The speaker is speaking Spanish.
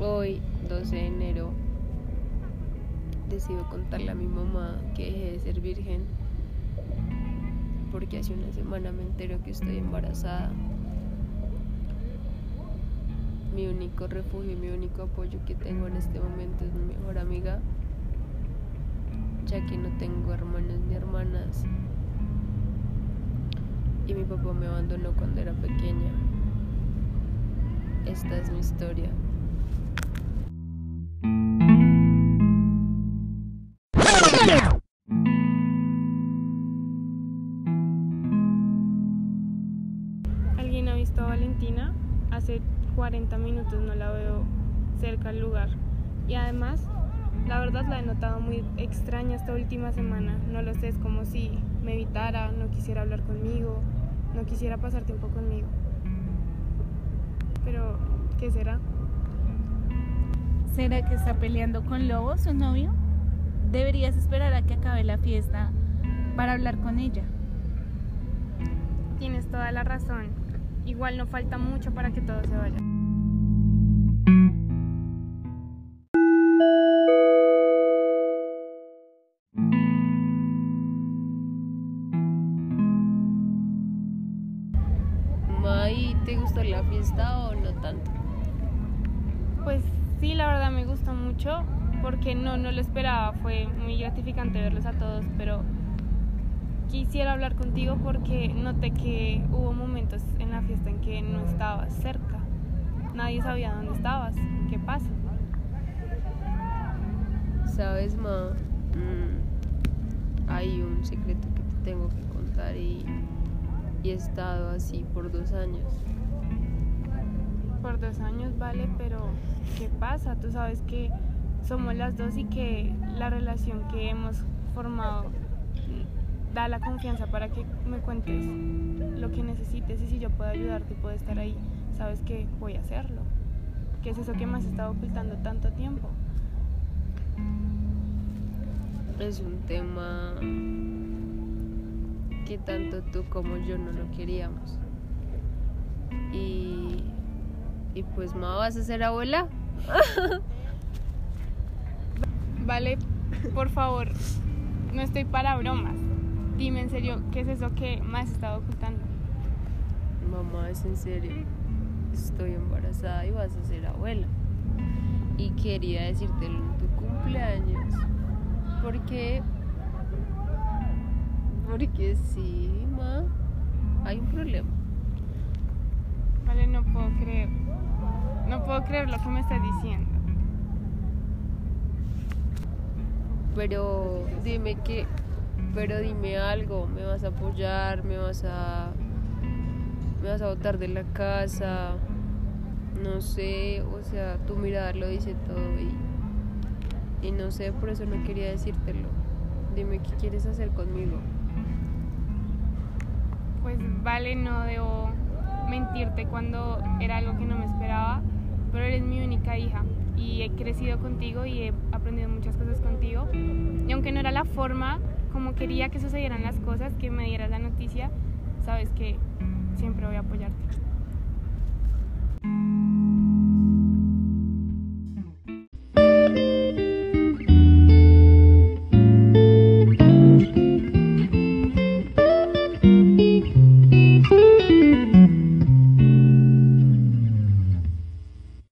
Hoy, 12 de enero, decido contarle a mi mamá que dejé de ser virgen porque hace una semana me entero que estoy embarazada. Mi único refugio y mi único apoyo que tengo en este momento es mi mejor amiga, ya que no tengo hermanos ni hermanas. Y mi papá me abandonó cuando era pequeña. Esta es mi historia. ¿Alguien ha visto a Valentina? Hace 40 minutos no la veo cerca al lugar. Y además, la verdad la he notado muy extraña esta última semana. No lo sé, es como si me evitara, no quisiera hablar conmigo, no quisiera pasar tiempo conmigo. Pero, ¿qué será? ¿Será que está peleando con Lobo, su novio? Deberías esperar a que acabe la fiesta para hablar con ella. Tienes toda la razón. Igual no falta mucho para que todo se vaya. ¿y te gustó la fiesta o no tanto? Pues sí, la verdad me gustó mucho porque no, no lo esperaba. Fue muy gratificante verlos a todos, pero quisiera hablar contigo porque noté que hubo momentos en la fiesta en que no estabas cerca. Nadie sabía dónde estabas. ¿Qué pasa? ¿Sabes, ma? Mm, hay un secreto que te tengo que contar y, y he estado así por dos años. Por dos años, vale, pero ¿qué pasa? Tú sabes que somos las dos y que la relación que hemos formado da la confianza para que me cuentes lo que necesites y si yo puedo ayudarte y puedo estar ahí, sabes que voy a hacerlo. ¿Qué es eso que me has estado ocultando tanto tiempo? Es un tema que tanto tú como yo no lo queríamos. Y, y pues, ma, ¿vas a ser abuela? Vale, por favor, no estoy para bromas. Dime en serio, ¿qué es eso que me has estado ocultando? Mamá, es en serio. Estoy embarazada y vas a ser abuela. Y quería decírtelo en tu cumpleaños. Porque. Porque sí, ma. Hay un problema. Vale, no puedo creer. No puedo creer lo que me estás diciendo. Pero dime que. Pero dime algo. ¿Me vas a apoyar? ¿Me vas a. ¿Me vas a botar de la casa? No sé. O sea, tu mirada lo dice todo y. Y no sé, por eso no quería decírtelo. Dime qué quieres hacer conmigo. Pues vale, no debo mentirte cuando era algo que no me esperaba, pero eres mi única hija y he crecido contigo y he aprendido muchas cosas contigo. Y aunque no era la forma como quería que sucedieran las cosas, que me dieras la noticia, sabes que siempre voy a apoyarte.